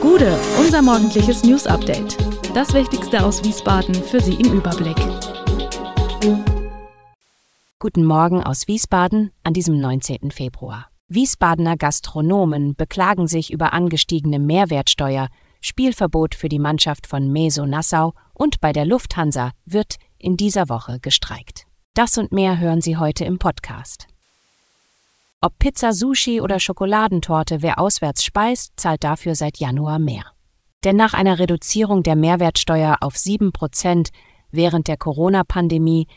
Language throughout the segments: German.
Gude, unser morgendliches News Update. Das Wichtigste aus Wiesbaden für Sie im Überblick. Guten Morgen aus Wiesbaden an diesem 19. Februar. Wiesbadener Gastronomen beklagen sich über angestiegene Mehrwertsteuer, Spielverbot für die Mannschaft von Meso Nassau und bei der Lufthansa wird in dieser Woche gestreikt. Das und mehr hören Sie heute im Podcast. Ob Pizza, Sushi oder Schokoladentorte, wer auswärts speist, zahlt dafür seit Januar mehr. Denn nach einer Reduzierung der Mehrwertsteuer auf 7 Prozent während der Corona-Pandemie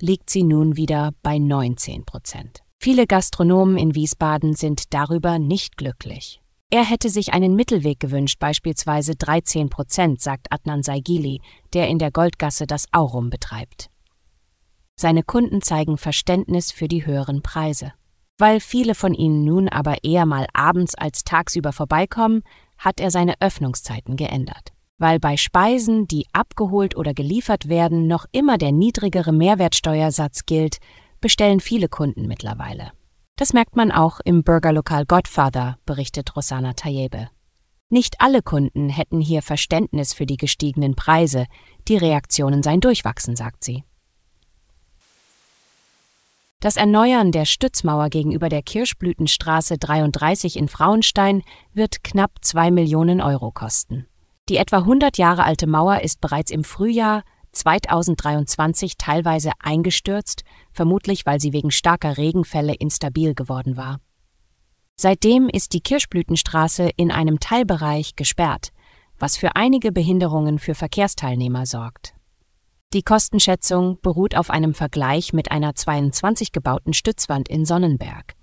liegt sie nun wieder bei 19 Prozent. Viele Gastronomen in Wiesbaden sind darüber nicht glücklich. Er hätte sich einen Mittelweg gewünscht, beispielsweise 13 Prozent, sagt Adnan Saigili, der in der Goldgasse das Aurum betreibt. Seine Kunden zeigen Verständnis für die höheren Preise. Weil viele von ihnen nun aber eher mal abends als tagsüber vorbeikommen, hat er seine Öffnungszeiten geändert. Weil bei Speisen, die abgeholt oder geliefert werden, noch immer der niedrigere Mehrwertsteuersatz gilt, bestellen viele Kunden mittlerweile. Das merkt man auch im Burgerlokal Godfather, berichtet Rosanna Tayebe. Nicht alle Kunden hätten hier Verständnis für die gestiegenen Preise, die Reaktionen seien durchwachsen, sagt sie. Das Erneuern der Stützmauer gegenüber der Kirschblütenstraße 33 in Frauenstein wird knapp zwei Millionen Euro kosten. Die etwa 100 Jahre alte Mauer ist bereits im Frühjahr 2023 teilweise eingestürzt, vermutlich weil sie wegen starker Regenfälle instabil geworden war. Seitdem ist die Kirschblütenstraße in einem Teilbereich gesperrt, was für einige Behinderungen für Verkehrsteilnehmer sorgt. Die Kostenschätzung beruht auf einem Vergleich mit einer 22 gebauten Stützwand in Sonnenberg.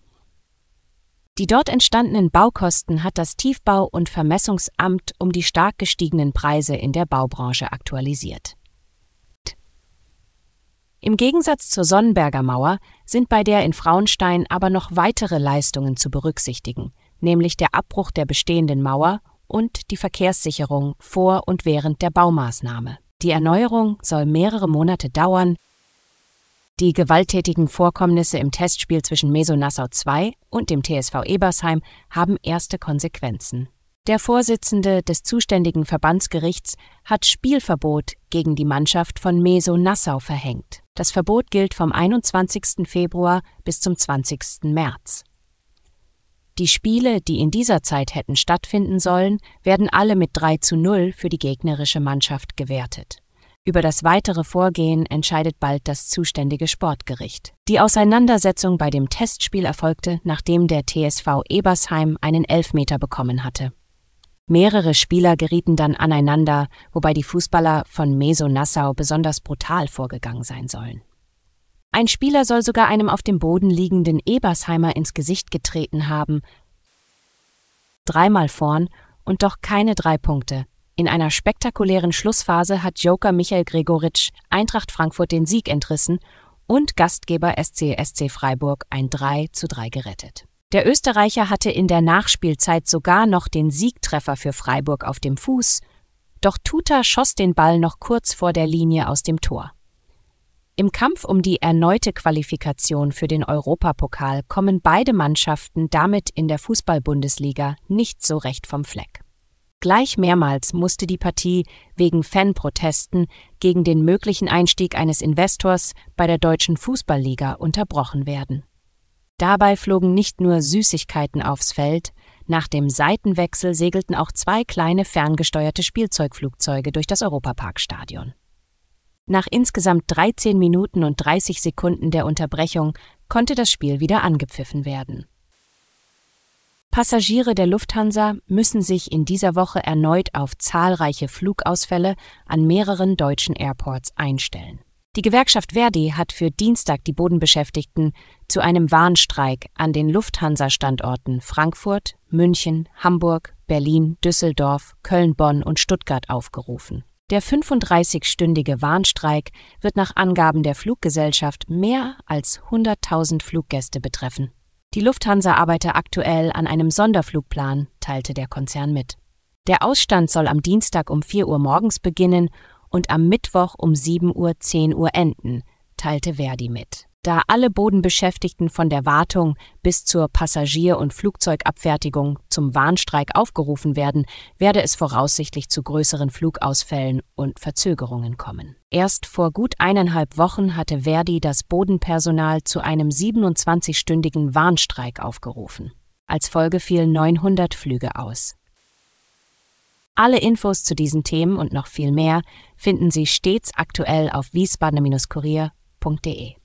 Die dort entstandenen Baukosten hat das Tiefbau- und Vermessungsamt um die stark gestiegenen Preise in der Baubranche aktualisiert. Im Gegensatz zur Sonnenberger Mauer sind bei der in Frauenstein aber noch weitere Leistungen zu berücksichtigen, nämlich der Abbruch der bestehenden Mauer und die Verkehrssicherung vor und während der Baumaßnahme. Die Erneuerung soll mehrere Monate dauern. Die gewalttätigen Vorkommnisse im Testspiel zwischen Meso Nassau II und dem TSV Ebersheim haben erste Konsequenzen. Der Vorsitzende des zuständigen Verbandsgerichts hat Spielverbot gegen die Mannschaft von Meso Nassau verhängt. Das Verbot gilt vom 21. Februar bis zum 20. März. Die Spiele, die in dieser Zeit hätten stattfinden sollen, werden alle mit 3 zu 0 für die gegnerische Mannschaft gewertet. Über das weitere Vorgehen entscheidet bald das zuständige Sportgericht. Die Auseinandersetzung bei dem Testspiel erfolgte, nachdem der TSV Ebersheim einen Elfmeter bekommen hatte. Mehrere Spieler gerieten dann aneinander, wobei die Fußballer von Meso Nassau besonders brutal vorgegangen sein sollen. Ein Spieler soll sogar einem auf dem Boden liegenden Ebersheimer ins Gesicht getreten haben. Dreimal vorn und doch keine drei Punkte. In einer spektakulären Schlussphase hat Joker Michael Gregoritsch Eintracht Frankfurt den Sieg entrissen und Gastgeber SC SC Freiburg ein 3 zu 3 gerettet. Der Österreicher hatte in der Nachspielzeit sogar noch den Siegtreffer für Freiburg auf dem Fuß, doch Tuta schoss den Ball noch kurz vor der Linie aus dem Tor. Im Kampf um die erneute Qualifikation für den Europapokal kommen beide Mannschaften damit in der Fußball-Bundesliga nicht so recht vom Fleck. Gleich mehrmals musste die Partie wegen Fanprotesten gegen den möglichen Einstieg eines Investors bei der deutschen Fußballliga unterbrochen werden. Dabei flogen nicht nur Süßigkeiten aufs Feld, nach dem Seitenwechsel segelten auch zwei kleine ferngesteuerte Spielzeugflugzeuge durch das Europaparkstadion. Nach insgesamt 13 Minuten und 30 Sekunden der Unterbrechung konnte das Spiel wieder angepfiffen werden. Passagiere der Lufthansa müssen sich in dieser Woche erneut auf zahlreiche Flugausfälle an mehreren deutschen Airports einstellen. Die Gewerkschaft Verdi hat für Dienstag die Bodenbeschäftigten zu einem Warnstreik an den Lufthansa-Standorten Frankfurt, München, Hamburg, Berlin, Düsseldorf, Köln, Bonn und Stuttgart aufgerufen. Der 35-stündige Warnstreik wird nach Angaben der Fluggesellschaft mehr als 100.000 Fluggäste betreffen. Die Lufthansa arbeite aktuell an einem Sonderflugplan, teilte der Konzern mit. Der Ausstand soll am Dienstag um 4 Uhr morgens beginnen und am Mittwoch um 7 Uhr 10 Uhr enden, teilte Verdi mit. Da alle Bodenbeschäftigten von der Wartung bis zur Passagier- und Flugzeugabfertigung zum Warnstreik aufgerufen werden, werde es voraussichtlich zu größeren Flugausfällen und Verzögerungen kommen. Erst vor gut eineinhalb Wochen hatte Verdi das Bodenpersonal zu einem 27-stündigen Warnstreik aufgerufen. Als Folge fielen 900 Flüge aus. Alle Infos zu diesen Themen und noch viel mehr finden Sie stets aktuell auf wiesbadener-kurier.de.